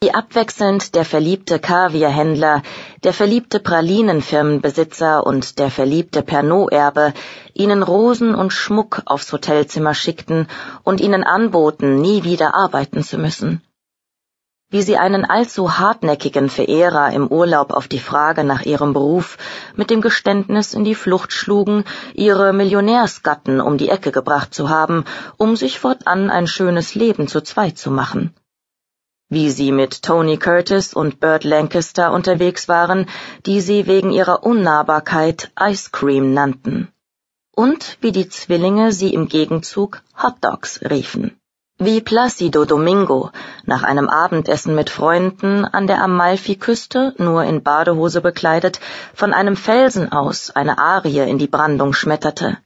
wie abwechselnd der verliebte Kaviarhändler, der verliebte Pralinenfirmenbesitzer und der verliebte Pernod-Erbe ihnen Rosen und Schmuck aufs Hotelzimmer schickten und ihnen anboten, nie wieder arbeiten zu müssen. Wie sie einen allzu hartnäckigen Verehrer im Urlaub auf die Frage nach ihrem Beruf mit dem Geständnis in die Flucht schlugen, ihre Millionärsgatten um die Ecke gebracht zu haben, um sich fortan ein schönes Leben zu zweit zu machen wie sie mit Tony Curtis und Burt Lancaster unterwegs waren, die sie wegen ihrer Unnahbarkeit Ice Cream nannten. Und wie die Zwillinge sie im Gegenzug Hot Dogs riefen. Wie Placido Domingo nach einem Abendessen mit Freunden an der Amalfi-Küste, nur in Badehose bekleidet, von einem Felsen aus eine Arie in die Brandung schmetterte,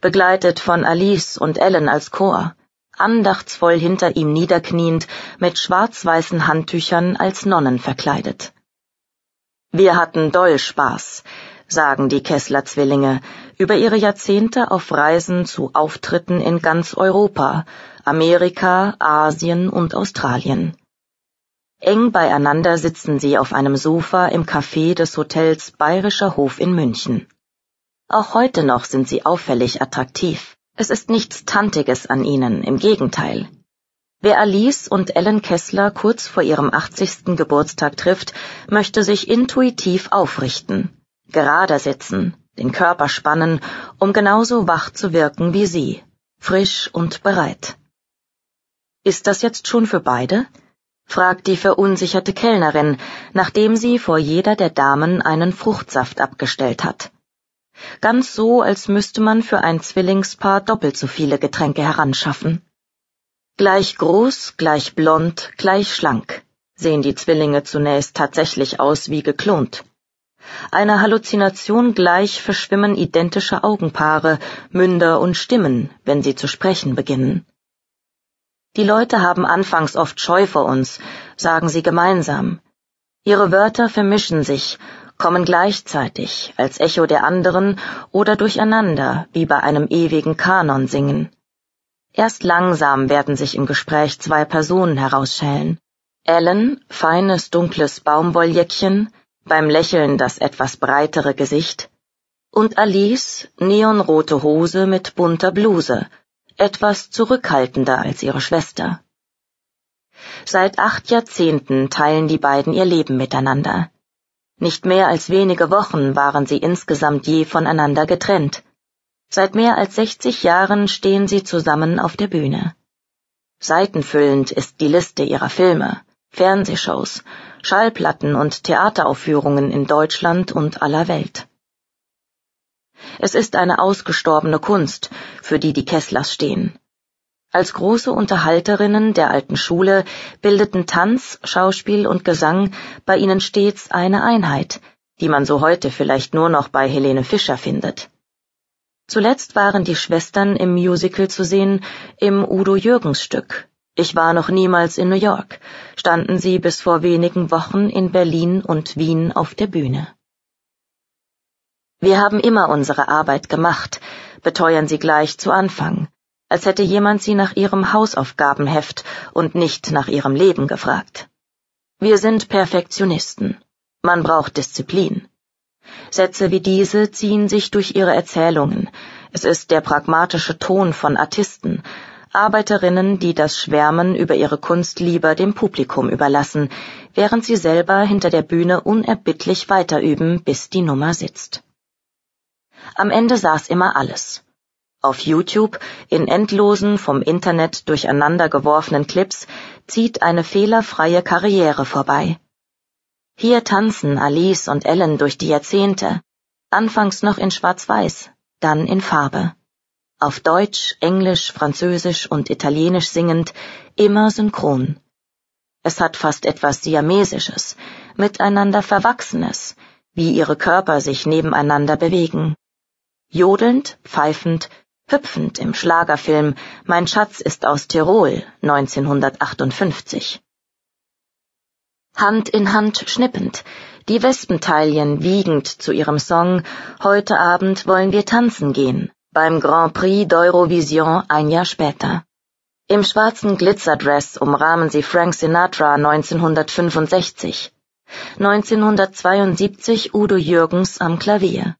begleitet von Alice und Ellen als Chor andachtsvoll hinter ihm niederkniend, mit schwarz-weißen Handtüchern als Nonnen verkleidet. Wir hatten doll Spaß, sagen die Kessler-Zwillinge, über ihre Jahrzehnte auf Reisen zu Auftritten in ganz Europa, Amerika, Asien und Australien. Eng beieinander sitzen sie auf einem Sofa im Café des Hotels Bayerischer Hof in München. Auch heute noch sind sie auffällig attraktiv. Es ist nichts Tantiges an ihnen, im Gegenteil. Wer Alice und Ellen Kessler kurz vor ihrem 80. Geburtstag trifft, möchte sich intuitiv aufrichten, gerade sitzen, den Körper spannen, um genauso wach zu wirken wie sie, frisch und bereit. Ist das jetzt schon für beide? fragt die verunsicherte Kellnerin, nachdem sie vor jeder der Damen einen Fruchtsaft abgestellt hat ganz so, als müsste man für ein Zwillingspaar doppelt so viele Getränke heranschaffen. Gleich groß, gleich blond, gleich schlank sehen die Zwillinge zunächst tatsächlich aus wie geklont. Eine Halluzination gleich verschwimmen identische Augenpaare, Münder und Stimmen, wenn sie zu sprechen beginnen. Die Leute haben anfangs oft Scheu vor uns, sagen sie gemeinsam. Ihre Wörter vermischen sich kommen gleichzeitig als Echo der anderen oder durcheinander wie bei einem ewigen Kanon singen. Erst langsam werden sich im Gespräch zwei Personen herausschälen. Ellen, feines dunkles Baumwolljäckchen, beim Lächeln das etwas breitere Gesicht, und Alice, neonrote Hose mit bunter Bluse, etwas zurückhaltender als ihre Schwester. Seit acht Jahrzehnten teilen die beiden ihr Leben miteinander. Nicht mehr als wenige Wochen waren sie insgesamt je voneinander getrennt. Seit mehr als 60 Jahren stehen sie zusammen auf der Bühne. Seitenfüllend ist die Liste ihrer Filme, Fernsehshows, Schallplatten und Theateraufführungen in Deutschland und aller Welt. Es ist eine ausgestorbene Kunst, für die die Kesslers stehen. Als große Unterhalterinnen der alten Schule bildeten Tanz, Schauspiel und Gesang bei ihnen stets eine Einheit, die man so heute vielleicht nur noch bei Helene Fischer findet. Zuletzt waren die Schwestern im Musical zu sehen, im Udo Jürgens Stück. Ich war noch niemals in New York, standen sie bis vor wenigen Wochen in Berlin und Wien auf der Bühne. Wir haben immer unsere Arbeit gemacht, beteuern sie gleich zu Anfang als hätte jemand sie nach ihrem Hausaufgabenheft und nicht nach ihrem Leben gefragt. Wir sind Perfektionisten. Man braucht Disziplin. Sätze wie diese ziehen sich durch ihre Erzählungen. Es ist der pragmatische Ton von Artisten, Arbeiterinnen, die das Schwärmen über ihre Kunst lieber dem Publikum überlassen, während sie selber hinter der Bühne unerbittlich weiterüben, bis die Nummer sitzt. Am Ende saß immer alles. Auf YouTube, in endlosen, vom Internet durcheinander geworfenen Clips, zieht eine fehlerfreie Karriere vorbei. Hier tanzen Alice und Ellen durch die Jahrzehnte, anfangs noch in Schwarz-Weiß, dann in Farbe. Auf Deutsch, Englisch, Französisch und Italienisch singend, immer synchron. Es hat fast etwas Siamesisches, miteinander Verwachsenes, wie ihre Körper sich nebeneinander bewegen. Jodelnd, pfeifend, hüpfend im Schlagerfilm Mein Schatz ist aus Tirol 1958. Hand in Hand schnippend, die Wespentaillen wiegend zu ihrem Song Heute Abend wollen wir tanzen gehen beim Grand Prix d'Eurovision ein Jahr später. Im schwarzen Glitzerdress umrahmen sie Frank Sinatra 1965. 1972 Udo Jürgens am Klavier.